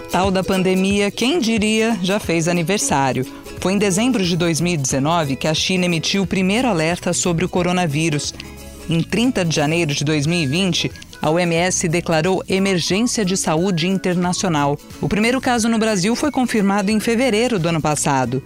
A tal da pandemia, quem diria, já fez aniversário. Foi em dezembro de 2019 que a China emitiu o primeiro alerta sobre o coronavírus. Em 30 de janeiro de 2020, a OMS declarou emergência de saúde internacional. O primeiro caso no Brasil foi confirmado em fevereiro do ano passado.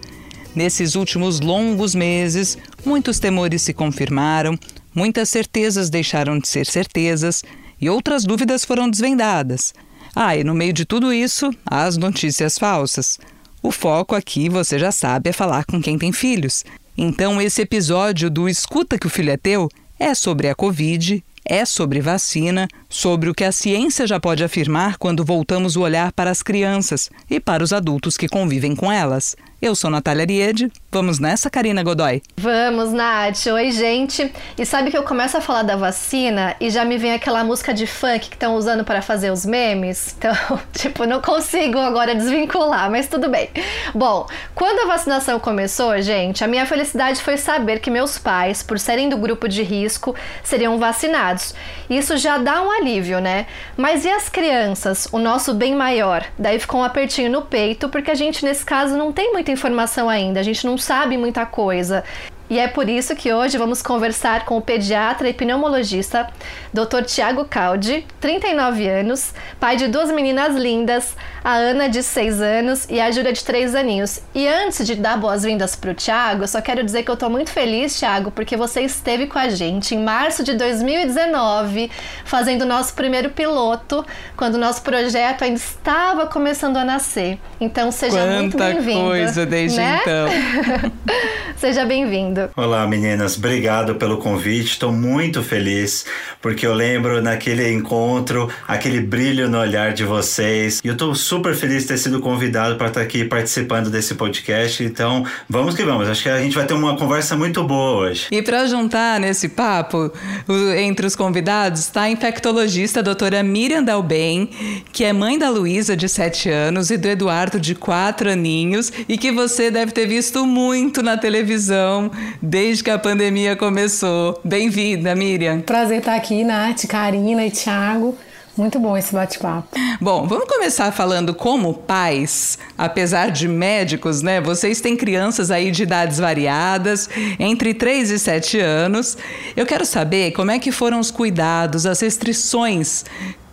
Nesses últimos longos meses, muitos temores se confirmaram, muitas certezas deixaram de ser certezas e outras dúvidas foram desvendadas. Ah, e no meio de tudo isso, as notícias falsas. O foco aqui, você já sabe, é falar com quem tem filhos. Então, esse episódio do Escuta que o Filho é Teu é sobre a Covid, é sobre vacina, sobre o que a ciência já pode afirmar quando voltamos o olhar para as crianças e para os adultos que convivem com elas. Eu sou Natália Ariede. Vamos nessa, Karina Godoy? Vamos, Nath. Oi, gente. E sabe que eu começo a falar da vacina e já me vem aquela música de funk que estão usando para fazer os memes? Então, tipo, não consigo agora desvincular, mas tudo bem. Bom, quando a vacinação começou, gente, a minha felicidade foi saber que meus pais, por serem do grupo de risco, seriam vacinados. Isso já dá um alívio, né? Mas e as crianças, o nosso bem maior? Daí ficou um apertinho no peito, porque a gente, nesse caso, não tem muita informação ainda, a gente não sabe muita coisa. E é por isso que hoje vamos conversar com o pediatra e pneumologista Dr. Tiago Caldi, 39 anos, pai de duas meninas lindas, a Ana de 6 anos e a Júlia de 3 aninhos. E antes de dar boas-vindas para o Tiago, eu só quero dizer que eu estou muito feliz, Tiago, porque você esteve com a gente em março de 2019, fazendo o nosso primeiro piloto, quando o nosso projeto ainda estava começando a nascer. Então seja Quanta muito bem-vindo. coisa desde né? então. seja bem-vindo. Olá, meninas. Obrigado pelo convite. Estou muito feliz porque eu lembro naquele encontro aquele brilho no olhar de vocês. E eu estou super feliz de ter sido convidado para estar aqui participando desse podcast. Então, vamos que vamos. Acho que a gente vai ter uma conversa muito boa hoje. E para juntar nesse papo, entre os convidados, está a infectologista a doutora Miriam Dalben, que é mãe da Luísa, de 7 anos, e do Eduardo, de 4 aninhos, e que você deve ter visto muito na televisão desde que a pandemia começou. Bem-vinda, Miriam. Prazer estar aqui, Nath, Karina e Thiago. Muito bom esse bate-papo. Bom, vamos começar falando como pais, apesar de médicos, né? Vocês têm crianças aí de idades variadas, entre 3 e 7 anos. Eu quero saber como é que foram os cuidados, as restrições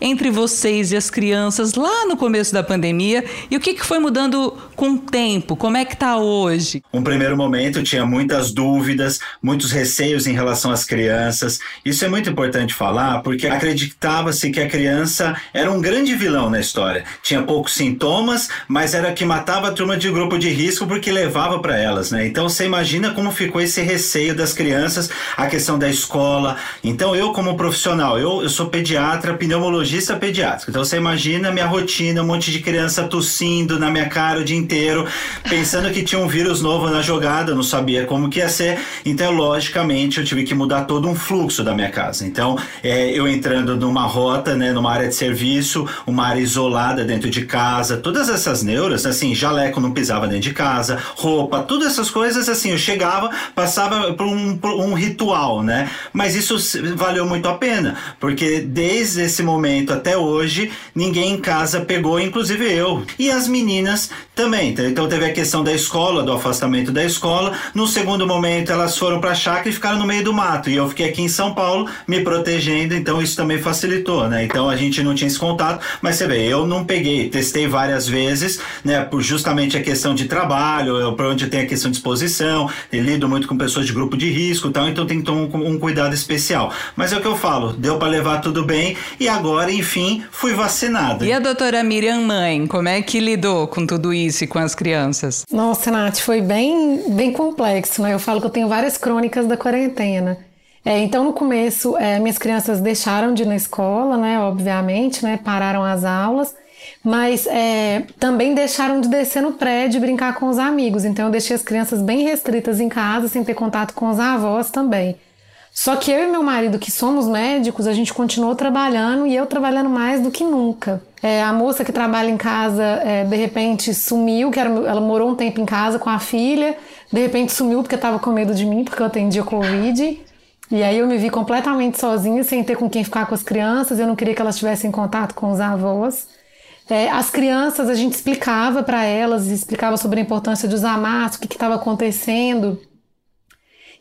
entre vocês e as crianças lá no começo da pandemia e o que, que foi mudando com o tempo? Como é que tá hoje? Um primeiro momento tinha muitas dúvidas, muitos receios em relação às crianças. Isso é muito importante falar porque acreditava-se que a criança era um grande vilão na história. Tinha poucos sintomas, mas era que matava a turma de grupo de risco porque levava para elas, né? Então você imagina como ficou esse receio das crianças, a questão da escola. Então eu como profissional, eu, eu sou pediatra, pneumologista pediátrico. Então você imagina a minha rotina, um monte de criança tossindo na minha cara o dia inteiro, pensando que tinha um vírus novo na jogada, não sabia como que ia ser. Então, logicamente, eu tive que mudar todo um fluxo da minha casa. Então, é, eu entrando numa rota, né, numa área de serviço, uma área isolada dentro de casa, todas essas neuras, assim, jaleco não pisava dentro de casa, roupa, todas essas coisas, assim, eu chegava, passava por um, por um ritual, né? Mas isso valeu muito a pena, porque desde esse momento até hoje, ninguém em casa pegou, inclusive eu. E as meninas também. tá? Então teve a questão da escola, do afastamento da escola. No segundo momento, elas foram para a chácara e ficaram no meio do mato. E eu fiquei aqui em São Paulo me protegendo, então isso também facilitou, né? Então a gente não tinha esse contato, mas você vê, eu não peguei, testei várias vezes, né? Por justamente a questão de trabalho, por onde tem a questão de exposição, lido muito com pessoas de grupo de risco e tal, então tem que tomar um, um cuidado especial. Mas é o que eu falo, deu para levar tudo bem e agora, enfim, fui vacinado. E a doutora Miriam mãe, como é que lidou com tudo isso e com as crianças? Nossa, Nath, foi bem, bem complexo, né? Eu falo que eu tenho várias crônicas da quarentena. É, então, no começo, é, minhas crianças deixaram de ir na escola, né? Obviamente, né? Pararam as aulas. Mas é, também deixaram de descer no prédio e brincar com os amigos. Então, eu deixei as crianças bem restritas em casa, sem ter contato com os avós também. Só que eu e meu marido, que somos médicos, a gente continuou trabalhando e eu trabalhando mais do que nunca. É, a moça que trabalha em casa, é, de repente sumiu, que era, ela morou um tempo em casa com a filha, de repente sumiu porque estava com medo de mim, porque eu atendia Covid. E aí eu me vi completamente sozinha, sem ter com quem ficar com as crianças, eu não queria que elas tivessem contato com os avós. É, as crianças, a gente explicava para elas, explicava sobre a importância de usar máscara, o que estava acontecendo.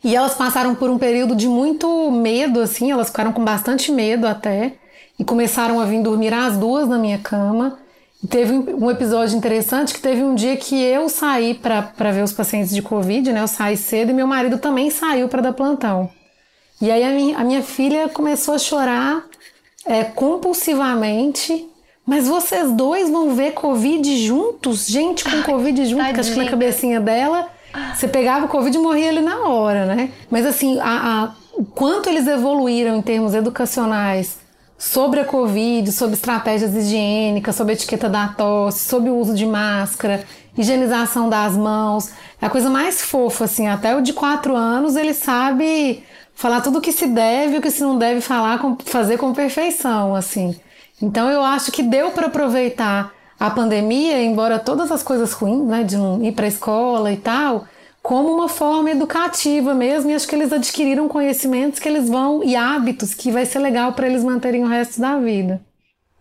E elas passaram por um período de muito medo, assim, elas ficaram com bastante medo até, e começaram a vir dormir às duas na minha cama. E teve um episódio interessante que teve um dia que eu saí para ver os pacientes de Covid, né? Eu saí cedo e meu marido também saiu para dar plantão. E aí a minha, a minha filha começou a chorar é, compulsivamente. Mas vocês dois vão ver Covid juntos? Gente com Covid junto, que acho que na cabecinha dela você pegava o Covid e morria ali na hora, né? Mas assim, a, a, o quanto eles evoluíram em termos educacionais sobre a Covid, sobre estratégias higiênicas, sobre a etiqueta da tosse, sobre o uso de máscara, higienização das mãos. É a coisa mais fofa, assim. Até o de quatro anos ele sabe falar tudo o que se deve e o que se não deve falar, fazer com perfeição, assim. Então eu acho que deu para aproveitar a pandemia, embora todas as coisas ruins, né, de não ir para a escola e tal, como uma forma educativa mesmo, e acho que eles adquiriram conhecimentos que eles vão e hábitos que vai ser legal para eles manterem o resto da vida.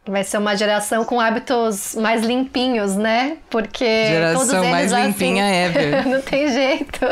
Vai ser uma geração com hábitos mais limpinhos, né? Porque geração todos eles mais assim, limpinha ever. não tem jeito.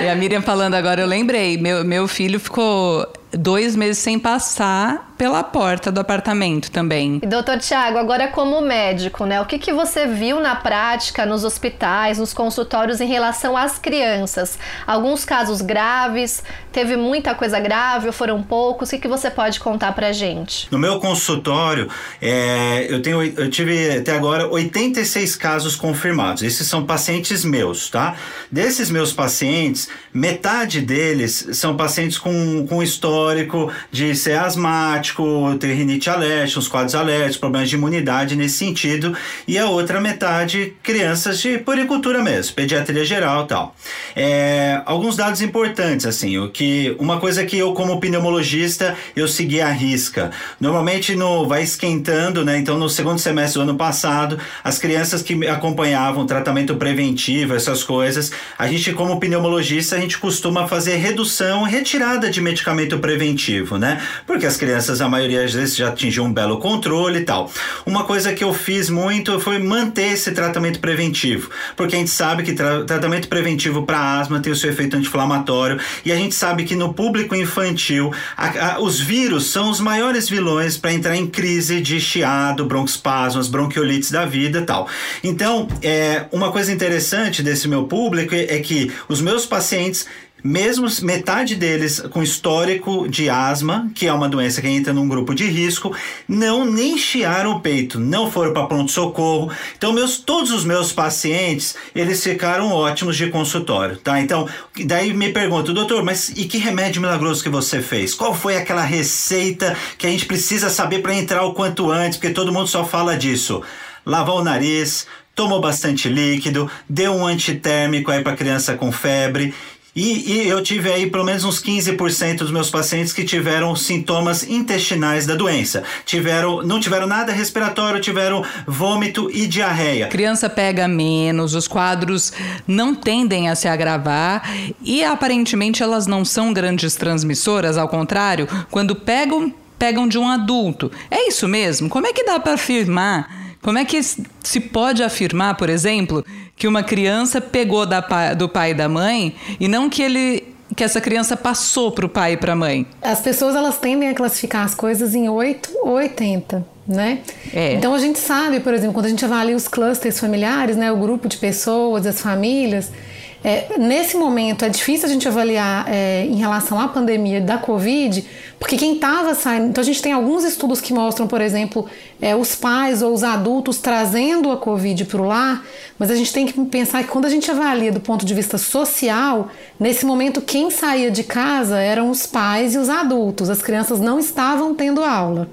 E a Miriam falando agora, eu lembrei, meu, meu filho ficou dois meses sem passar pela porta do apartamento também. E doutor Tiago, agora como médico, né? O que, que você viu na prática nos hospitais, nos consultórios em relação às crianças? Alguns casos graves, teve muita coisa grave ou foram poucos? O que, que você pode contar pra gente? No meu consultório, é, eu, tenho, eu tive até agora 86 casos confirmados. Esses são pacientes meus, tá? Desses meus pacientes, metade deles são pacientes com, com histórico de ser asmático, ter rinite alérgica, os quadros alérgicos, problemas de imunidade nesse sentido, e a outra metade crianças de puricultura mesmo, pediatria geral tal. É, alguns dados importantes, assim, o que uma coisa que eu como pneumologista eu segui a risca. Normalmente no vai esquentando, né? Então no segundo semestre do ano passado, as crianças que acompanhavam tratamento preventivo, essas coisas, a gente como pneumologista a gente costuma fazer redução, retirada de medicamento preventivo, né? Porque as crianças a maioria às vezes já atingiu um belo controle e tal. Uma coisa que eu fiz muito foi manter esse tratamento preventivo, porque a gente sabe que tra tratamento preventivo para asma tem o seu efeito anti-inflamatório e a gente sabe que no público infantil a, a, os vírus são os maiores vilões para entrar em crise de chiado, broncoespasmos, bronquiolites da vida e tal. Então, é, uma coisa interessante desse meu público é, é que os meus pacientes mesmo metade deles com histórico de asma, que é uma doença que entra num grupo de risco, não nem chiaram o peito, não foram para pronto socorro. Então meus todos os meus pacientes, eles ficaram ótimos de consultório, tá? Então, daí me pergunto, doutor, mas e que remédio milagroso que você fez? Qual foi aquela receita que a gente precisa saber para entrar o quanto antes, porque todo mundo só fala disso? Lavar o nariz, tomou bastante líquido, deu um antitérmico aí para criança com febre e, e, eu tive aí pelo menos uns 15% dos meus pacientes que tiveram sintomas intestinais da doença. Tiveram, não tiveram nada respiratório, tiveram vômito e diarreia. Criança pega menos, os quadros não tendem a se agravar e aparentemente elas não são grandes transmissoras, ao contrário, quando pegam, pegam de um adulto. É isso mesmo? Como é que dá para afirmar? Como é que se pode afirmar, por exemplo, que uma criança pegou da, do pai e da mãe e não que ele que essa criança passou para o pai e para a mãe? As pessoas elas tendem a classificar as coisas em 8 ou 80, né? É. Então a gente sabe, por exemplo, quando a gente avalia os clusters familiares, né, o grupo de pessoas, as famílias, é, nesse momento é difícil a gente avaliar é, em relação à pandemia da Covid, porque quem estava saindo. Então a gente tem alguns estudos que mostram, por exemplo, é, os pais ou os adultos trazendo a Covid para o lar, mas a gente tem que pensar que quando a gente avalia do ponto de vista social, nesse momento quem saía de casa eram os pais e os adultos, as crianças não estavam tendo aula,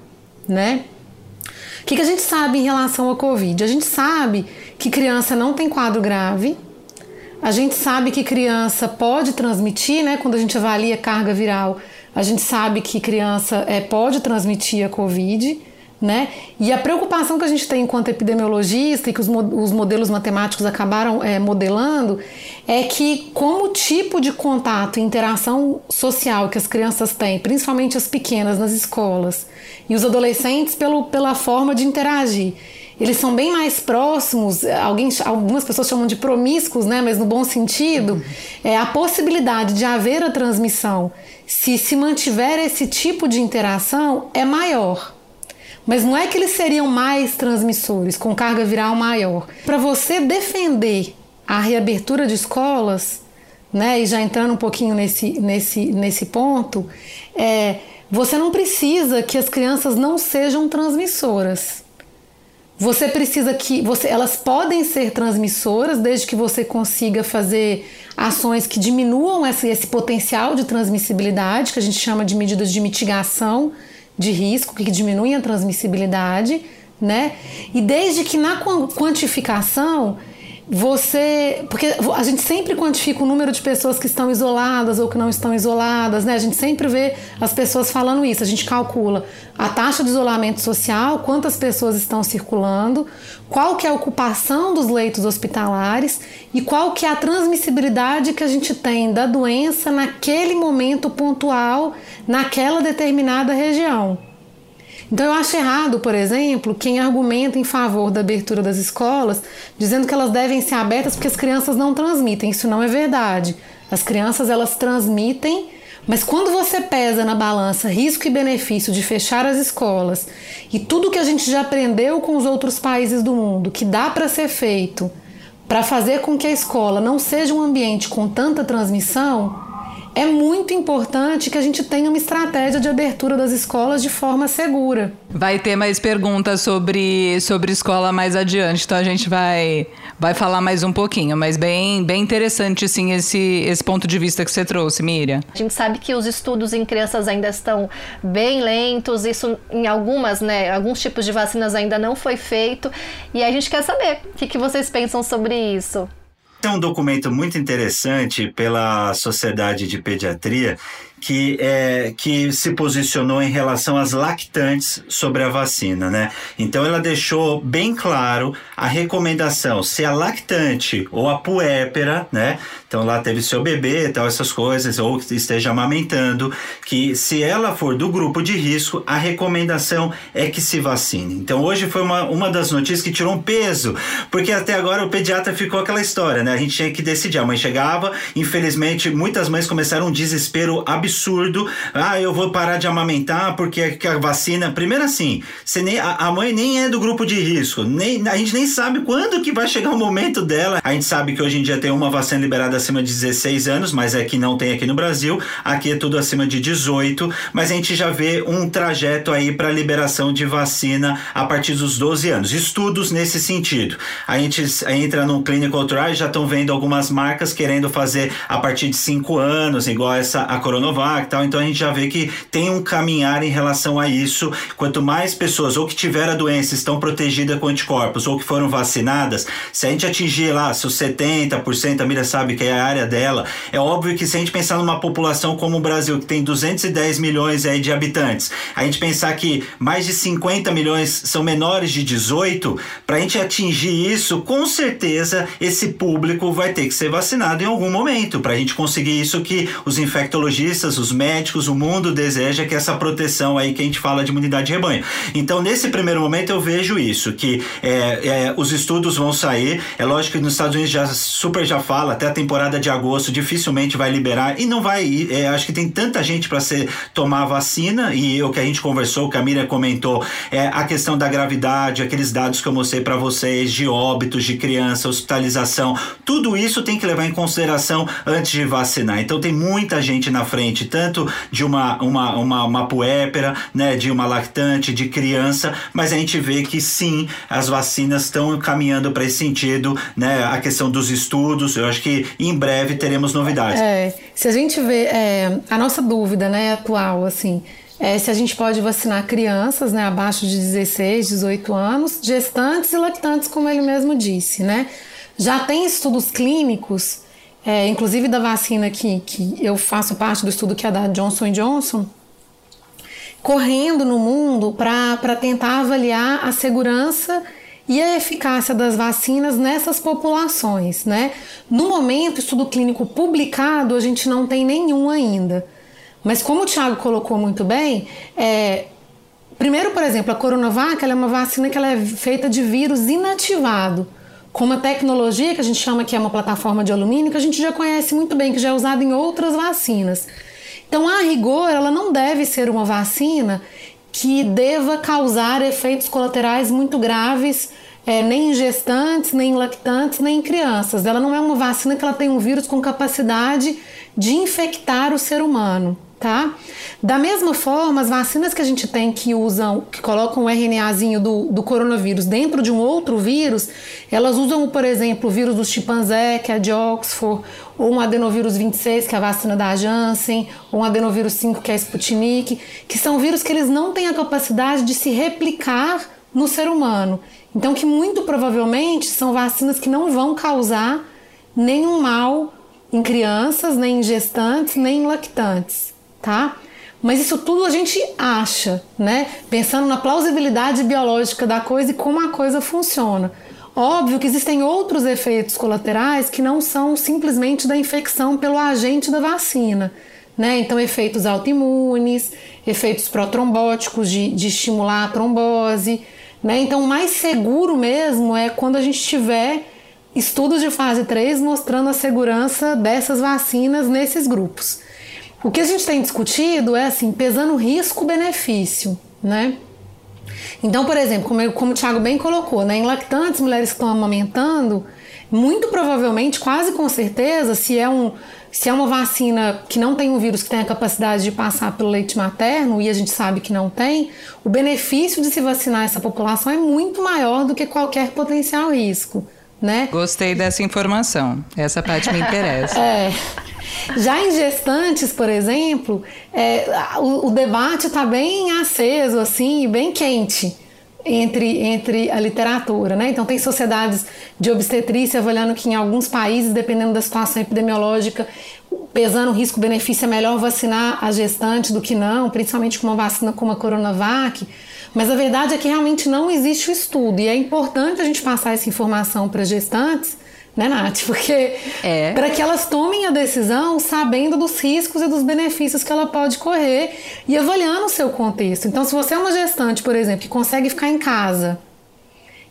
né? O que, que a gente sabe em relação à Covid? A gente sabe que criança não tem quadro grave, a gente sabe que criança pode transmitir, né? Quando a gente avalia carga viral, a gente sabe que criança é, pode transmitir a Covid. Né? E a preocupação que a gente tem enquanto epidemiologista e que os, os modelos matemáticos acabaram é, modelando é que, como tipo de contato e interação social que as crianças têm, principalmente as pequenas nas escolas, e os adolescentes pelo, pela forma de interagir, eles são bem mais próximos, alguém, algumas pessoas chamam de promíscuos, né, mas no bom sentido, é, a possibilidade de haver a transmissão, se se mantiver esse tipo de interação, é maior. Mas não é que eles seriam mais transmissores, com carga viral maior. Para você defender a reabertura de escolas, né, e já entrando um pouquinho nesse, nesse, nesse ponto, é, você não precisa que as crianças não sejam transmissoras. Você precisa que você, elas podem ser transmissoras desde que você consiga fazer ações que diminuam esse, esse potencial de transmissibilidade, que a gente chama de medidas de mitigação de risco, que diminuem a transmissibilidade, né? E desde que na quantificação você. Porque a gente sempre quantifica o número de pessoas que estão isoladas ou que não estão isoladas, né? A gente sempre vê as pessoas falando isso. A gente calcula a taxa de isolamento social, quantas pessoas estão circulando, qual que é a ocupação dos leitos hospitalares e qual que é a transmissibilidade que a gente tem da doença naquele momento pontual, naquela determinada região. Então eu acho errado, por exemplo, quem argumenta em favor da abertura das escolas, dizendo que elas devem ser abertas porque as crianças não transmitem. Isso não é verdade. As crianças elas transmitem, mas quando você pesa na balança risco e benefício de fechar as escolas e tudo que a gente já aprendeu com os outros países do mundo, que dá para ser feito para fazer com que a escola não seja um ambiente com tanta transmissão, é muito importante que a gente tenha uma estratégia de abertura das escolas de forma segura. Vai ter mais perguntas sobre, sobre escola mais adiante, então a gente vai, vai falar mais um pouquinho, mas bem, bem interessante sim esse, esse ponto de vista que você trouxe, Miriam. A gente sabe que os estudos em crianças ainda estão bem lentos, isso em algumas, né, alguns tipos de vacinas ainda não foi feito, e a gente quer saber o que, que vocês pensam sobre isso. Tem um documento muito interessante pela Sociedade de Pediatria que, é, que se posicionou em relação às lactantes sobre a vacina, né? Então ela deixou bem claro a recomendação se a lactante ou a puépera, né? Então lá teve seu bebê, tal essas coisas, ou que esteja amamentando, que se ela for do grupo de risco, a recomendação é que se vacine. Então hoje foi uma, uma das notícias que tirou um peso, porque até agora o pediatra ficou aquela história, né? A gente tinha que decidir. A mãe chegava, infelizmente muitas mães começaram um desespero absurdo. Ah, eu vou parar de amamentar porque a vacina. Primeiro assim, você nem, a, a mãe nem é do grupo de risco. Nem, a gente nem sabe quando que vai chegar o momento dela. A gente sabe que hoje em dia tem uma vacina liberada acima de 16 anos, mas é que não tem aqui no Brasil. Aqui é tudo acima de 18, mas a gente já vê um trajeto aí para liberação de vacina a partir dos 12 anos. Estudos nesse sentido. A gente entra num clinical trial, já estão vendo algumas marcas querendo fazer a partir de 5 anos, igual essa a Coronavac Coronavac tal. Então a gente já vê que tem um caminhar em relação a isso. Quanto mais pessoas ou que tiveram a doença estão protegidas com anticorpos ou que foram vacinadas, se a gente atingir lá se os 70%, a Mira sabe que é a área dela, é óbvio que se a gente pensar numa população como o Brasil, que tem 210 milhões aí de habitantes, a gente pensar que mais de 50 milhões são menores de 18, para a gente atingir isso, com certeza esse público vai ter que ser vacinado em algum momento, para a gente conseguir isso que os infectologistas os médicos, o mundo deseja que essa proteção aí que a gente fala de imunidade de rebanho. Então, nesse primeiro momento, eu vejo isso, que é, é, os estudos vão sair. É lógico que nos Estados Unidos já super já fala, até a temporada de agosto dificilmente vai liberar e não vai. É, acho que tem tanta gente para ser tomar vacina e o que a gente conversou, que a Miriam comentou, é a questão da gravidade, aqueles dados que eu mostrei para vocês de óbitos de criança, hospitalização, tudo isso tem que levar em consideração antes de vacinar. Então tem muita gente na frente tanto de uma, uma, uma, uma puépera, né, de uma lactante, de criança, mas a gente vê que sim, as vacinas estão caminhando para esse sentido, né, a questão dos estudos, eu acho que em breve teremos novidades. É, se a gente vê, é, a nossa dúvida, né, atual, assim, é se a gente pode vacinar crianças, né, abaixo de 16, 18 anos, gestantes e lactantes, como ele mesmo disse, né. Já tem estudos clínicos é, inclusive da vacina que, que eu faço parte do estudo que é da Johnson Johnson, correndo no mundo para tentar avaliar a segurança e a eficácia das vacinas nessas populações, né? No momento, estudo clínico publicado, a gente não tem nenhum ainda. Mas como o Thiago colocou muito bem, é, Primeiro, por exemplo, a Coronavac é uma vacina que ela é feita de vírus inativado, com uma tecnologia que a gente chama que é uma plataforma de alumínio, que a gente já conhece muito bem, que já é usada em outras vacinas. Então, a rigor, ela não deve ser uma vacina que deva causar efeitos colaterais muito graves, é, nem em gestantes, nem em lactantes, nem em crianças. Ela não é uma vacina que ela tem um vírus com capacidade de infectar o ser humano tá? Da mesma forma, as vacinas que a gente tem que usam, que colocam o RNAzinho do, do coronavírus dentro de um outro vírus, elas usam, por exemplo, o vírus do chimpanzé, que é de Oxford, ou um adenovírus 26, que é a vacina da Janssen, ou um adenovírus 5, que é a Sputnik, que são vírus que eles não têm a capacidade de se replicar no ser humano. Então, que muito provavelmente são vacinas que não vão causar nenhum mal em crianças, nem em gestantes, nem em lactantes tá? Mas isso tudo a gente acha, né? Pensando na plausibilidade biológica da coisa e como a coisa funciona. Óbvio que existem outros efeitos colaterais que não são simplesmente da infecção pelo agente da vacina. Né? Então, efeitos autoimunes, efeitos protrombóticos de, de estimular a trombose. Né? Então, o mais seguro mesmo é quando a gente tiver estudos de fase 3 mostrando a segurança dessas vacinas nesses grupos. O que a gente tem discutido é assim, pesando risco-benefício, né? Então, por exemplo, como, como o Thiago bem colocou, né, em lactantes, mulheres que estão amamentando, muito provavelmente, quase com certeza, se é, um, se é uma vacina que não tem um vírus que tem a capacidade de passar pelo leite materno, e a gente sabe que não tem, o benefício de se vacinar essa população é muito maior do que qualquer potencial risco. Né? Gostei dessa informação. Essa parte me interessa. é. Já em gestantes, por exemplo, é, o, o, debate está bem aceso, assim, bem quente entre, entre a literatura, né? Então tem sociedades de obstetrícia avaliando que em alguns países, dependendo da situação epidemiológica, pesando o risco-benefício é melhor vacinar a gestante do que não, principalmente com uma vacina como a Coronavac. Mas a verdade é que realmente não existe o estudo e é importante a gente passar essa informação para gestantes né, Nath? Porque é. para que elas tomem a decisão sabendo dos riscos e dos benefícios que ela pode correr e avaliando o seu contexto. Então, se você é uma gestante, por exemplo, que consegue ficar em casa,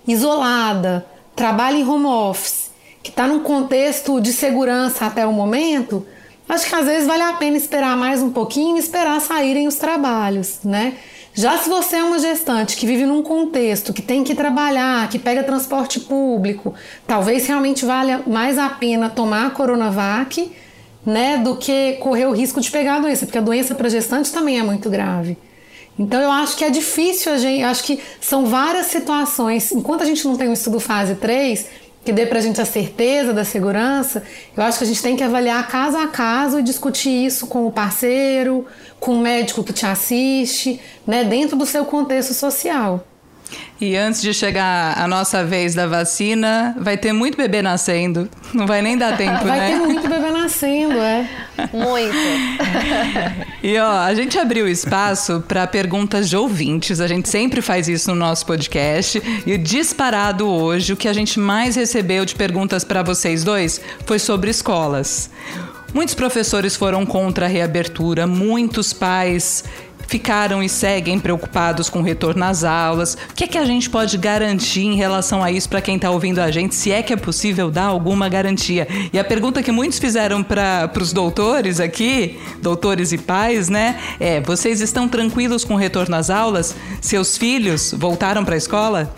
isolada, trabalha em home office, que está num contexto de segurança até o momento, acho que às vezes vale a pena esperar mais um pouquinho e esperar saírem os trabalhos, né? Já se você é uma gestante que vive num contexto que tem que trabalhar, que pega transporte público, talvez realmente valha mais a pena tomar a Coronavac, né, do que correr o risco de pegar a doença, porque a doença para gestante também é muito grave. Então eu acho que é difícil a gente, acho que são várias situações, enquanto a gente não tem um estudo fase 3, que dê para a gente a certeza da segurança, eu acho que a gente tem que avaliar caso a caso e discutir isso com o parceiro, com o médico que te assiste, né, dentro do seu contexto social. E antes de chegar a nossa vez da vacina, vai ter muito bebê nascendo. Não vai nem dar tempo, vai né? Vai ter muito bebê nascendo, é. Muito. e ó, a gente abriu espaço para perguntas de ouvintes. A gente sempre faz isso no nosso podcast. E disparado hoje, o que a gente mais recebeu de perguntas para vocês dois foi sobre escolas. Muitos professores foram contra a reabertura, muitos pais ficaram e seguem preocupados com o retorno às aulas. O que é que a gente pode garantir em relação a isso para quem está ouvindo a gente, se é que é possível dar alguma garantia? E a pergunta que muitos fizeram para os doutores aqui, doutores e pais, né, é: vocês estão tranquilos com o retorno às aulas? Seus filhos voltaram para a escola?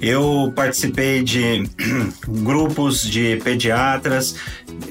Eu participei de grupos de pediatras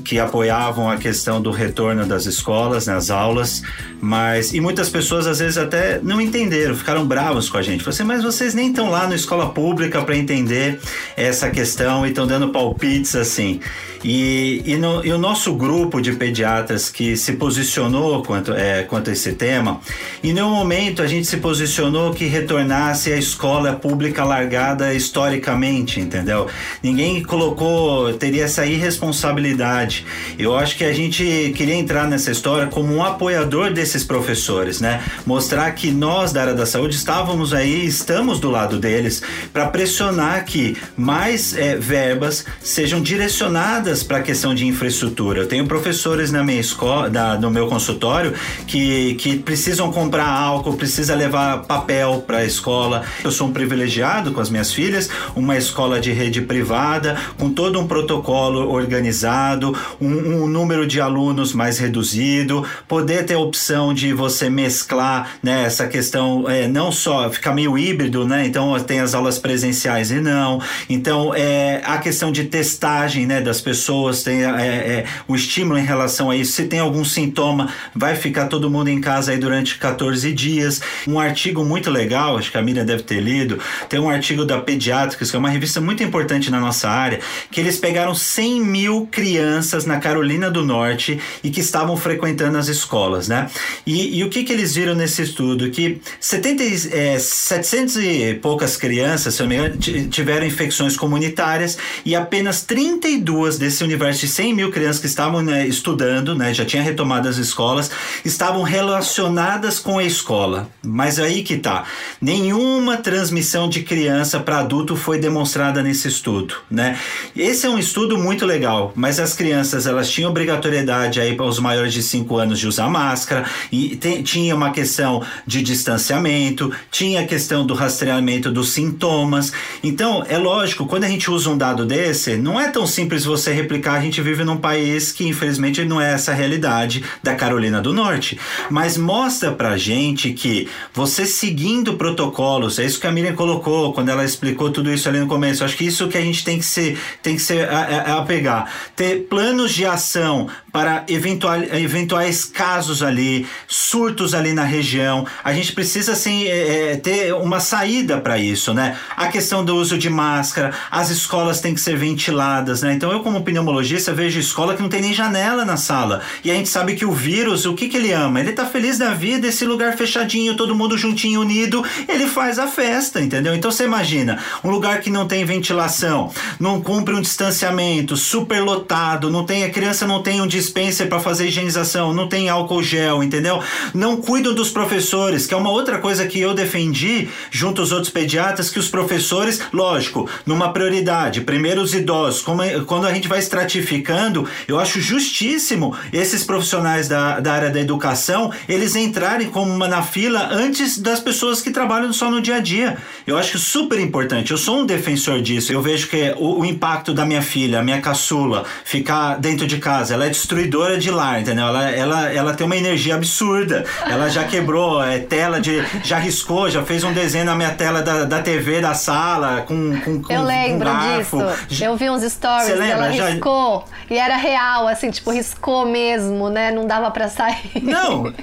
que apoiavam a questão do retorno das escolas, nas aulas, mas e muitas pessoas às vezes até não entenderam, ficaram bravos com a gente. Você, assim, mas vocês nem estão lá na escola pública para entender essa questão e estão dando palpites assim. E, e, no, e, o nosso grupo de pediatras que se posicionou quanto, é, quanto a esse tema, em nenhum momento a gente se posicionou que retornasse a escola pública largada historicamente, entendeu? Ninguém colocou, teria essa irresponsabilidade. Eu acho que a gente queria entrar nessa história como um apoiador desses professores, né? Mostrar que nós da área da saúde estávamos aí, estamos do lado deles para pressionar que mais é, verbas sejam direcionadas para a questão de infraestrutura. Eu tenho professores na minha escola, da, no meu consultório, que, que precisam comprar álcool, precisa levar papel para a escola. Eu sou um privilegiado com as minhas filhas, uma escola de rede privada, com todo um protocolo organizado, um, um número de alunos mais reduzido, poder ter a opção de você mesclar né, essa questão, é, não só ficar meio híbrido, né? Então tem as aulas presenciais e não. Então é, a questão de testagem né, das pessoas, tem é, é, o estímulo em relação a isso. Se tem algum sintoma, vai ficar todo mundo em casa aí durante 14 dias. Um artigo muito legal, acho que a Miriam deve ter lido, tem um artigo da Pediatricas, que é uma revista muito importante na nossa área, que eles pegaram 100 mil crianças na Carolina do Norte e que estavam frequentando as escolas, né? E, e o que, que eles viram nesse estudo? Que 70, é, 700 e poucas crianças, se eu me engano, tiveram infecções comunitárias e apenas 32 desse universo de 100 mil crianças que estavam né, estudando, né, já tinha retomado as escolas, estavam relacionadas com a escola. Mas aí que tá, nenhuma transmissão de criança para adulto foi demonstrada nesse estudo, né? Esse é um estudo muito legal, mas as crianças elas tinham obrigatoriedade aí para os maiores de 5 anos de usar máscara e tinha uma questão de distanciamento, tinha a questão do rastreamento dos sintomas. Então, é lógico, quando a gente usa um dado desse, não é tão simples você replicar. A gente vive num país que, infelizmente, não é essa a realidade da Carolina do Norte. Mas mostra pra gente que você seguindo protocolos, é isso que a Miriam colocou quando ela explicou tudo isso ali no começo. Acho que isso que a gente tem que ser, tem que ser a, a, a pegar. Ter planos de ação para eventual, eventuais casos ali, surtos ali na região. A gente precisa assim é, é ter uma saída para isso, né? A questão do uso de máscara, as escolas têm que ser ventiladas, né? Então eu como pneumologista vejo escola que não tem nem janela na sala e a gente sabe que o vírus, o que que ele ama? Ele tá feliz da vida, esse lugar fechadinho, todo mundo juntinho, unido, ele faz a festa, entendeu? Então você imagina um lugar que não tem ventilação, não cumpre um distanciamento, super lotado, não tem a criança não tem um dispenser para fazer higienização, não tem álcool gel, entendeu? Não cuidam dos professores, que é uma outra coisa que eu defendi junto aos outros pediatras, que os professores, lógico, numa prioridade, primeiro os idosos, como, é, quando a gente vai estratificando, eu acho justíssimo esses profissionais da, da área da educação, eles entrarem como uma na fila antes das pessoas que trabalham só no dia a dia. Eu acho super importante, eu sou um defensor disso, eu vejo que o, o impacto da minha filha, a minha caçula, ficar dentro de casa, ela é destruidora de lar, entendeu? Ela, ela, ela tem uma energia absurda. Ela já quebrou é, tela de. Já riscou, já fez um desenho na minha tela da, da TV da sala com. com, com eu lembro disso. Eu vi uns stories ela riscou e era real, assim, tipo, riscou mesmo, né? Não dava pra sair. Não!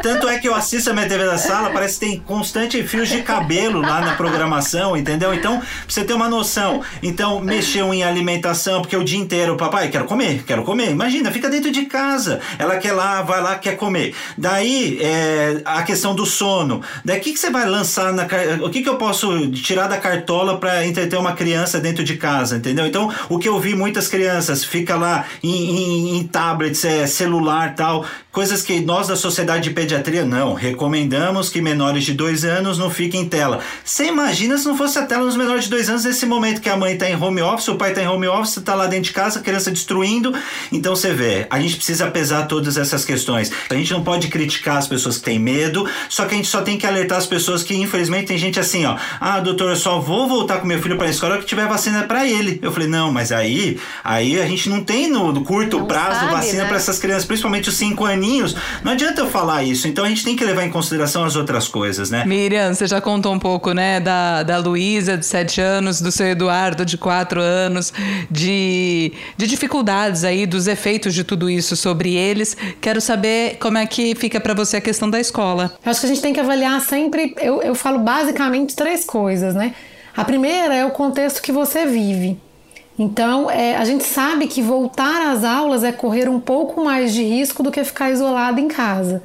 Tanto é que eu assisto a minha TV da sala, parece que tem constante fios de cabelo lá na programação, entendeu? Então, pra você ter uma noção. Então, mexeu em alimentação, porque o dia inteiro, papai, quero comer, quero comer. Imagina, fica dentro de casa. Ela quer lá, vai lá, quer comer. Daí, é, a questão do sono. Daí, o que, que você vai lançar na. O que, que eu posso tirar da cartola para entreter uma criança dentro de casa, entendeu? Então, o que eu vi muitas crianças, fica lá em, em, em tablets, é, celular tal, coisas que nós da sociedade de pediatria não. Recomendamos que menores de dois anos não fiquem em tela. Você imagina se não fosse a tela nos menores de dois anos nesse momento que a mãe está em home office, o pai está em home office, está lá dentro de casa, a criança destruindo. Então você vê, a gente precisa pesar todas essas questões. A gente não pode criticar as pessoas que têm medo, só que a gente só tem que alertar as pessoas que infelizmente tem gente assim, ó. Ah, doutor, eu só vou voltar com meu filho para a escola que tiver vacina para ele. Eu falei, não, mas aí, aí a gente não tem no, no curto não prazo sabe, vacina né? para essas crianças, principalmente os cinco aninhos. Não adianta eu falar isso. Então a gente tem que levar em consideração as outras coisas, né? Miriam, você já contou um pouco, né, da, da Luísa, de 7 anos, do seu Eduardo, de 4 anos, de, de dificuldades aí, dos efeitos de tudo isso sobre eles. Quero saber como é que fica para você a questão da escola. Eu acho que a gente tem que avaliar sempre, eu, eu falo basicamente três coisas, né? A primeira é o contexto que você vive. Então, é, a gente sabe que voltar às aulas é correr um pouco mais de risco do que ficar isolado em casa.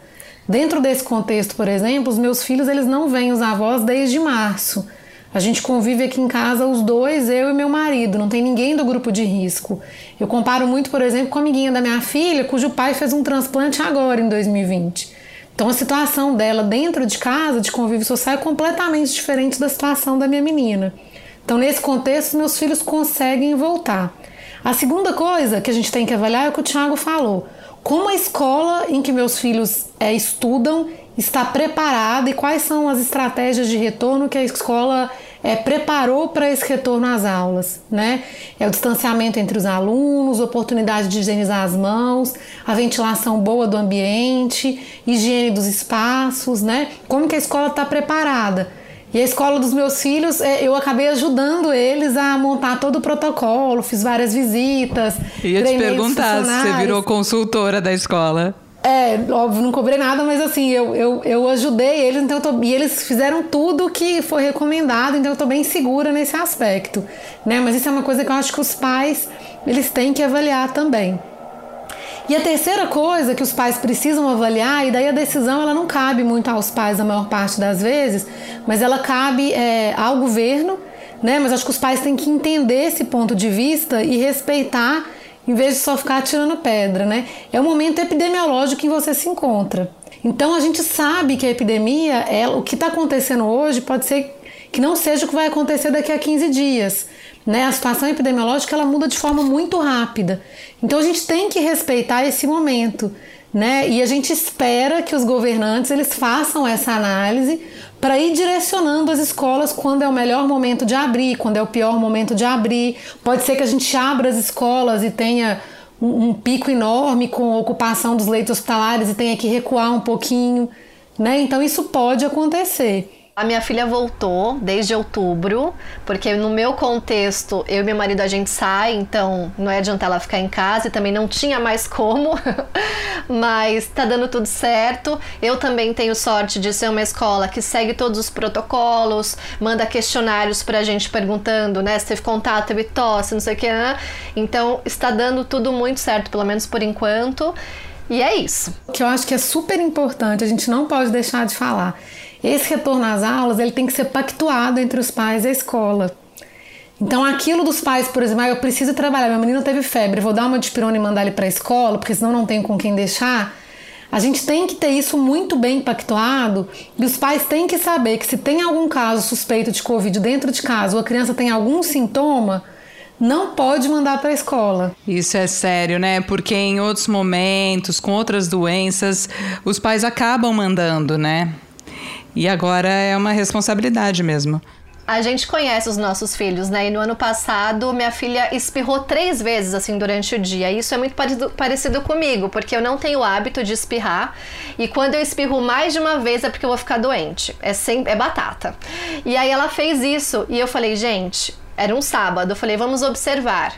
Dentro desse contexto, por exemplo, os meus filhos eles não veem os avós desde março. A gente convive aqui em casa os dois, eu e meu marido, não tem ninguém do grupo de risco. Eu comparo muito, por exemplo, com a amiguinha da minha filha, cujo pai fez um transplante agora em 2020. Então a situação dela dentro de casa, de convívio social, é completamente diferente da situação da minha menina. Então, nesse contexto, meus filhos conseguem voltar. A segunda coisa que a gente tem que avaliar é o que o Tiago falou. Como a escola em que meus filhos é, estudam está preparada e quais são as estratégias de retorno que a escola é, preparou para esse retorno às aulas, né? É o distanciamento entre os alunos, oportunidade de higienizar as mãos, a ventilação boa do ambiente, higiene dos espaços, né? Como que a escola está preparada? E a escola dos meus filhos, é, eu acabei ajudando eles a montar todo o protocolo, fiz várias visitas. Ia te perguntar se você virou consultora da escola. É, óbvio, não cobrei nada, mas assim, eu, eu, eu ajudei eles, então tô, e eles fizeram tudo que foi recomendado, então eu tô bem segura nesse aspecto, né? Mas isso é uma coisa que eu acho que os pais, eles têm que avaliar também. E a terceira coisa que os pais precisam avaliar, e daí a decisão ela não cabe muito aos pais a maior parte das vezes, mas ela cabe é, ao governo, né? Mas acho que os pais têm que entender esse ponto de vista e respeitar em vez de só ficar tirando pedra, né? É o momento epidemiológico que você se encontra. Então a gente sabe que a epidemia, é, o que está acontecendo hoje pode ser que não seja o que vai acontecer daqui a 15 dias. Né? A situação epidemiológica ela muda de forma muito rápida. Então a gente tem que respeitar esse momento. Né? E a gente espera que os governantes eles façam essa análise para ir direcionando as escolas quando é o melhor momento de abrir, quando é o pior momento de abrir. Pode ser que a gente abra as escolas e tenha um, um pico enorme com a ocupação dos leitos hospitalares e tenha que recuar um pouquinho, né? Então isso pode acontecer. A minha filha voltou desde outubro, porque no meu contexto, eu e meu marido a gente sai, então não é adiantar ela ficar em casa e também não tinha mais como, mas tá dando tudo certo. Eu também tenho sorte de ser uma escola que segue todos os protocolos, manda questionários pra gente perguntando, né, se teve contato, teve tosse, não sei o que, né? Então está dando tudo muito certo, pelo menos por enquanto. E é isso. O que eu acho que é super importante, a gente não pode deixar de falar esse retorno às aulas ele tem que ser pactuado entre os pais e a escola. Então, aquilo dos pais, por exemplo, ah, eu preciso trabalhar, meu menino teve febre, vou dar uma dipirona e mandar ele para a escola, porque senão não tenho com quem deixar. A gente tem que ter isso muito bem pactuado e os pais têm que saber que se tem algum caso suspeito de Covid dentro de casa ou a criança tem algum sintoma, não pode mandar para a escola. Isso é sério, né? Porque em outros momentos, com outras doenças, os pais acabam mandando, né? E agora é uma responsabilidade mesmo. A gente conhece os nossos filhos, né? E no ano passado, minha filha espirrou três vezes, assim, durante o dia. Isso é muito parecido, comigo, porque eu não tenho o hábito de espirrar. E quando eu espirro mais de uma vez é porque eu vou ficar doente. É, sem, é batata. E aí ela fez isso. E eu falei, gente, era um sábado. Eu falei, vamos observar.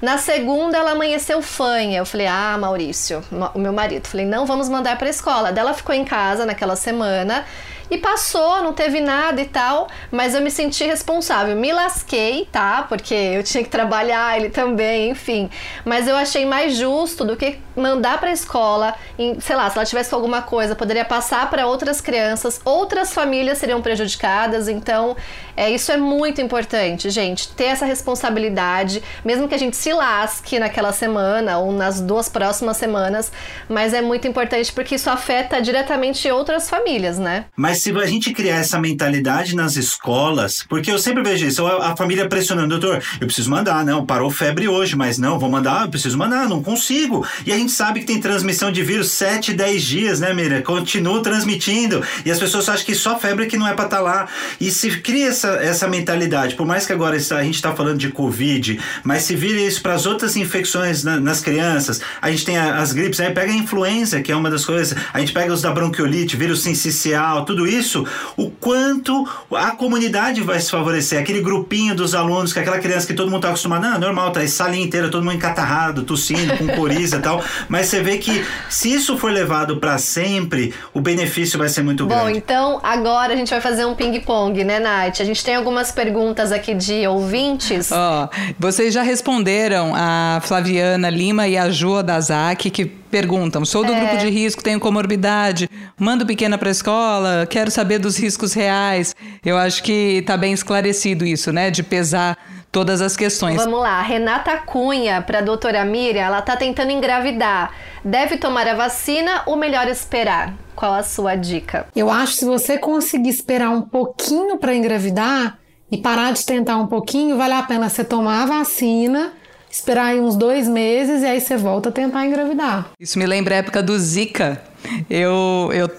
Na segunda, ela amanheceu fanha. Eu falei, ah, Maurício, o meu marido. Falei, não vamos mandar para escola. Dela ficou em casa naquela semana. E passou, não teve nada e tal, mas eu me senti responsável. Me lasquei, tá? Porque eu tinha que trabalhar, ele também, enfim. Mas eu achei mais justo do que mandar para a escola, em, sei lá, se ela tivesse alguma coisa, poderia passar para outras crianças, outras famílias seriam prejudicadas. Então, é, isso é muito importante, gente, ter essa responsabilidade, mesmo que a gente se lasque naquela semana ou nas duas próximas semanas, mas é muito importante porque isso afeta diretamente outras famílias, né? Mas se a gente criar essa mentalidade nas escolas, porque eu sempre vejo isso, a família pressionando, doutor, eu preciso mandar, não, parou febre hoje, mas não, vou mandar, eu preciso mandar, não consigo. E a gente sabe que tem transmissão de vírus 7, 10 dias, né, Mira? Continua transmitindo. E as pessoas acham que só febre que não é para estar tá lá. E se cria essa, essa mentalidade, por mais que agora a gente está falando de Covid, mas se vira isso para as outras infecções na, nas crianças, a gente tem as gripes, aí pega a influenza, que é uma das coisas, a gente pega os da bronquiolite, vírus sincicial, tudo isso, o quanto a comunidade vai se favorecer, aquele grupinho dos alunos, que é aquela criança que todo mundo está acostumado, não, normal, tá aí salinha inteira, todo mundo encatarrado, tossindo, com coriza e tal, mas você vê que se isso for levado para sempre, o benefício vai ser muito Bom, grande. Bom, então agora a gente vai fazer um ping-pong, né, Nath? A gente tem algumas perguntas aqui de ouvintes. Ó, oh, vocês já responderam a Flaviana Lima e a Ju Dazaki, que perguntam: sou do é. grupo de risco, tenho comorbidade, mando pequena para a escola, quero saber dos riscos reais. Eu acho que está bem esclarecido isso, né? De pesar todas as questões. Vamos lá, Renata Cunha, para a doutora Miriam, ela está tentando engravidar. Deve tomar a vacina ou melhor esperar? Qual a sua dica? Eu acho que se você conseguir esperar um pouquinho para engravidar e parar de tentar um pouquinho, vale a pena você tomar a vacina esperar aí uns dois meses e aí você volta a tentar engravidar. Isso me lembra a época do Zika. Eu, eu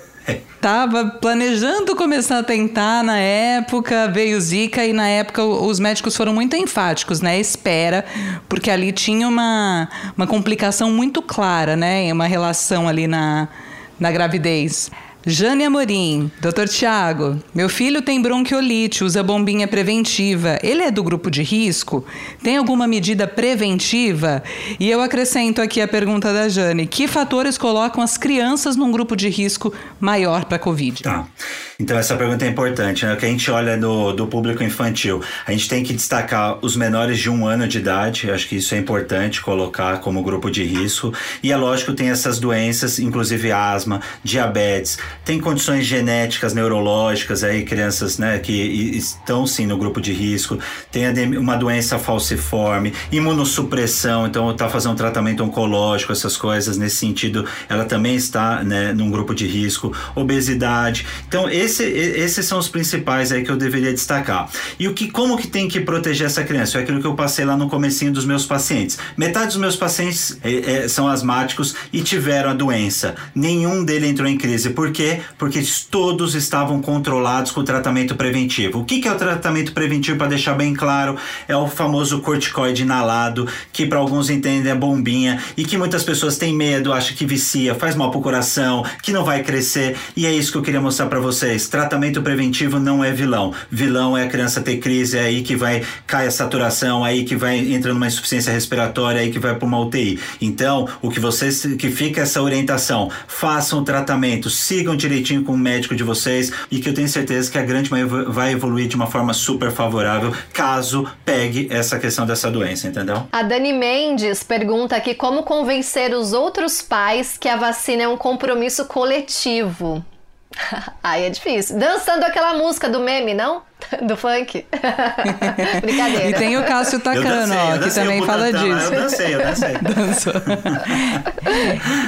tava planejando começar a tentar na época, veio Zika e na época os médicos foram muito enfáticos, né? Espera, porque ali tinha uma, uma complicação muito clara, né? Uma relação ali na, na gravidez. Jane Amorim, doutor Tiago, meu filho tem bronquiolite, usa bombinha preventiva. Ele é do grupo de risco? Tem alguma medida preventiva? E eu acrescento aqui a pergunta da Jane: que fatores colocam as crianças num grupo de risco maior para a Covid? Tá. Então, essa pergunta é importante, né? O que a gente olha no, do público infantil, a gente tem que destacar os menores de um ano de idade, acho que isso é importante colocar como grupo de risco. E é lógico, tem essas doenças, inclusive asma, diabetes, tem condições genéticas, neurológicas, aí, crianças né, que estão sim no grupo de risco, tem uma doença falciforme, imunossupressão, então está fazendo um tratamento oncológico, essas coisas nesse sentido, ela também está né, num grupo de risco, obesidade. Então, esse, esses são os principais aí que eu deveria destacar. E o que, como que tem que proteger essa criança? É aquilo que eu passei lá no comecinho dos meus pacientes. Metade dos meus pacientes é, é, são asmáticos e tiveram a doença. Nenhum dele entrou em crise. Por quê? Porque todos estavam controlados com o tratamento preventivo. O que, que é o tratamento preventivo, para deixar bem claro? É o famoso corticoide inalado, que para alguns entendem é bombinha e que muitas pessoas têm medo, acham que vicia, faz mal pro coração, que não vai crescer. E é isso que eu queria mostrar para vocês tratamento preventivo não é vilão. Vilão é a criança ter crise, é aí que vai cai a saturação, é aí que vai entra numa insuficiência respiratória, é aí que vai para uma UTI. Então, o que vocês que fica essa orientação, façam o tratamento, sigam direitinho com o médico de vocês e que eu tenho certeza que a grande maioria vai evoluir de uma forma super favorável caso pegue essa questão dessa doença, entendeu? A Dani Mendes pergunta aqui como convencer os outros pais que a vacina é um compromisso coletivo. Aí é difícil. Dançando aquela música do meme, não? Do funk. Brincadeira. E tem o Cássio Tacano, ó, que também fala disso. Eu dancei, eu dancei. Dançou.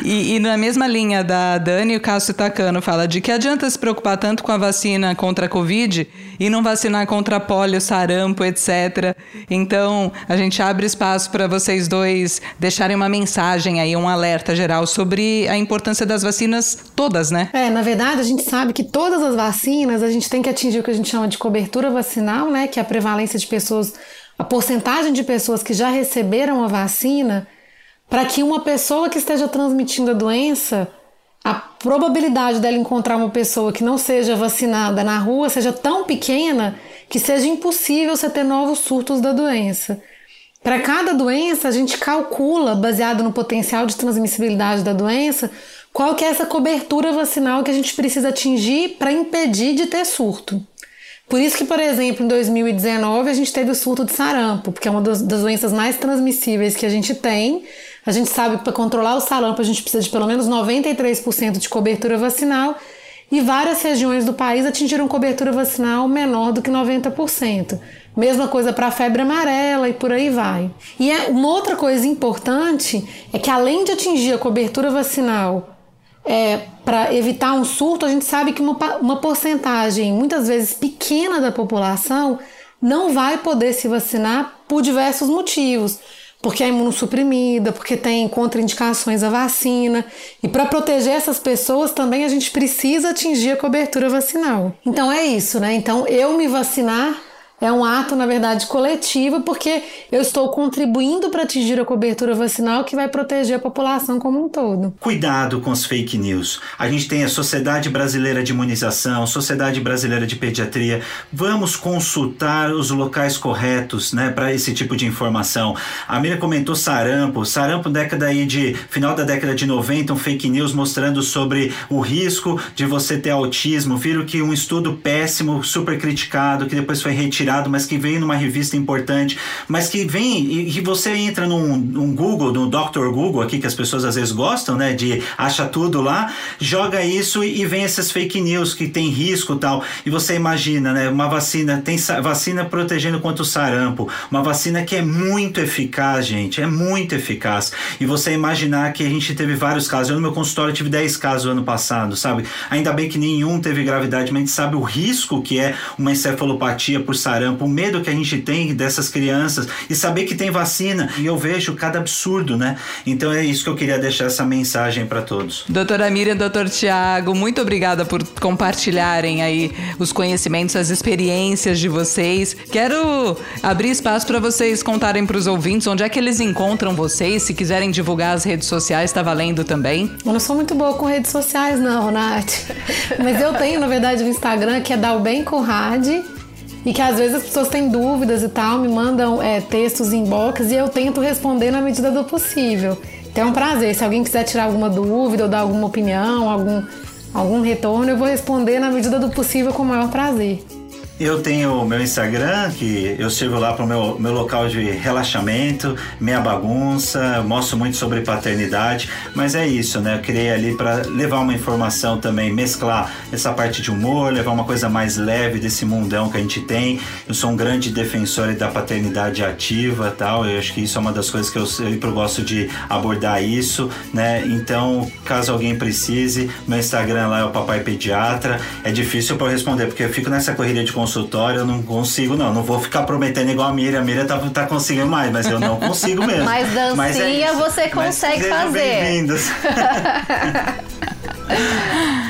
e, e, na mesma linha da Dani, o Cássio Tacano fala de que adianta se preocupar tanto com a vacina contra a Covid e não vacinar contra polio, sarampo, etc. Então, a gente abre espaço para vocês dois deixarem uma mensagem aí, um alerta geral sobre a importância das vacinas todas, né? É, na verdade, a gente sabe que todas as vacinas, a gente tem que atingir o que a gente chama de cobertura cobertura vacinal, né, que é a prevalência de pessoas, a porcentagem de pessoas que já receberam a vacina, para que uma pessoa que esteja transmitindo a doença, a probabilidade dela encontrar uma pessoa que não seja vacinada na rua seja tão pequena que seja impossível você ter novos surtos da doença. Para cada doença, a gente calcula, baseado no potencial de transmissibilidade da doença, qual que é essa cobertura vacinal que a gente precisa atingir para impedir de ter surto. Por isso que, por exemplo, em 2019 a gente teve o surto de sarampo, porque é uma das, doenças mais transmissíveis que a gente tem. A gente sabe que para controlar o sarampo a gente precisa de pelo menos 93% de cobertura vacinal e várias regiões do país atingiram cobertura vacinal menor do que 90%. Mesma coisa para a febre amarela e por aí vai. E é, uma outra coisa importante é que além de atingir a cobertura vacinal é, para evitar um surto, a gente sabe que uma, uma porcentagem, muitas vezes pequena da população, não vai poder se vacinar por diversos motivos. Porque é imunossuprimida, porque tem contraindicações à vacina. E para proteger essas pessoas também a gente precisa atingir a cobertura vacinal. Então é isso, né? Então eu me vacinar é um ato, na verdade, coletivo, porque eu estou contribuindo para atingir a cobertura vacinal que vai proteger a população como um todo. Cuidado com as fake news. A gente tem a Sociedade Brasileira de Imunização, Sociedade Brasileira de Pediatria. Vamos consultar os locais corretos, né, para esse tipo de informação. A Miriam comentou sarampo. Sarampo, década aí de final da década de 90, um fake news mostrando sobre o risco de você ter autismo. Viram que um estudo péssimo, super criticado, que depois foi retirado mas que veio numa revista importante, mas que vem e, e você entra num, num, Google, no Dr. Google aqui, que as pessoas às vezes gostam, né, de acha tudo lá, joga isso e, e vem essas fake news que tem risco e tal. E você imagina, né, uma vacina, tem vacina protegendo contra o sarampo, uma vacina que é muito eficaz, gente, é muito eficaz. E você imaginar que a gente teve vários casos, eu no meu consultório tive 10 casos ano passado, sabe? Ainda bem que nenhum teve gravidade, mas a gente sabe o risco que é uma encefalopatia por sarampo, o medo que a gente tem dessas crianças e saber que tem vacina. E eu vejo cada absurdo, né? Então é isso que eu queria deixar essa mensagem para todos. Doutora Miriam, doutor Tiago, muito obrigada por compartilharem aí os conhecimentos, as experiências de vocês. Quero abrir espaço para vocês contarem para os ouvintes onde é que eles encontram vocês, se quiserem divulgar as redes sociais, está valendo também. Eu não sou muito boa com redes sociais, não, Nath. Mas eu tenho, na verdade, um Instagram que é Dalben Conrad. E que às vezes as pessoas têm dúvidas e tal, me mandam é, textos em box e eu tento responder na medida do possível. Então é um prazer. Se alguém quiser tirar alguma dúvida ou dar alguma opinião, algum, algum retorno, eu vou responder na medida do possível com o maior prazer. Eu tenho o meu Instagram, que eu sirvo lá para o meu, meu local de relaxamento, minha bagunça, mostro muito sobre paternidade, mas é isso, né? Eu criei ali para levar uma informação também, mesclar essa parte de humor, levar uma coisa mais leve desse mundão que a gente tem. Eu sou um grande defensor da paternidade ativa tal, eu acho que isso é uma das coisas que eu sempre gosto de abordar isso, né? Então, caso alguém precise, meu Instagram lá é o Papai Pediatra. É difícil para responder, porque eu fico nessa corrida de consultório, eu não consigo, não. Não vou ficar prometendo igual a Miriam. A Miriam tá, tá conseguindo mais, mas eu não consigo mesmo. Mas dancinha mas é você consegue mas fazer. Bem-vindos.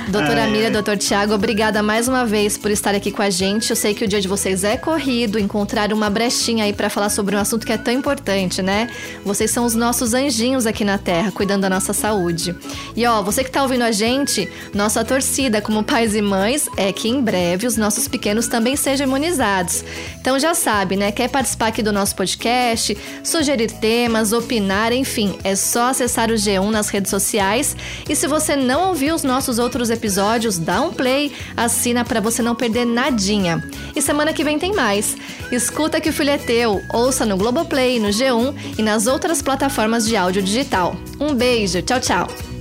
Doutora Ai, Mira, doutor Tiago, obrigada mais uma vez por estar aqui com a gente. Eu sei que o dia de vocês é corrido, encontrar uma brechinha aí para falar sobre um assunto que é tão importante, né? Vocês são os nossos anjinhos aqui na Terra, cuidando da nossa saúde. E ó, você que tá ouvindo a gente, nossa torcida como pais e mães é que em breve os nossos pequenos também sejam imunizados. Então já sabe, né? Quer participar aqui do nosso podcast, sugerir temas, opinar, enfim, é só acessar o G1 nas redes sociais. E se você não ouviu os nossos outros episódios, dá um play, assina para você não perder nadinha. E semana que vem tem mais. Escuta que o filho é teu, ouça no Globoplay, no G1 e nas outras plataformas de áudio digital. Um beijo, tchau, tchau.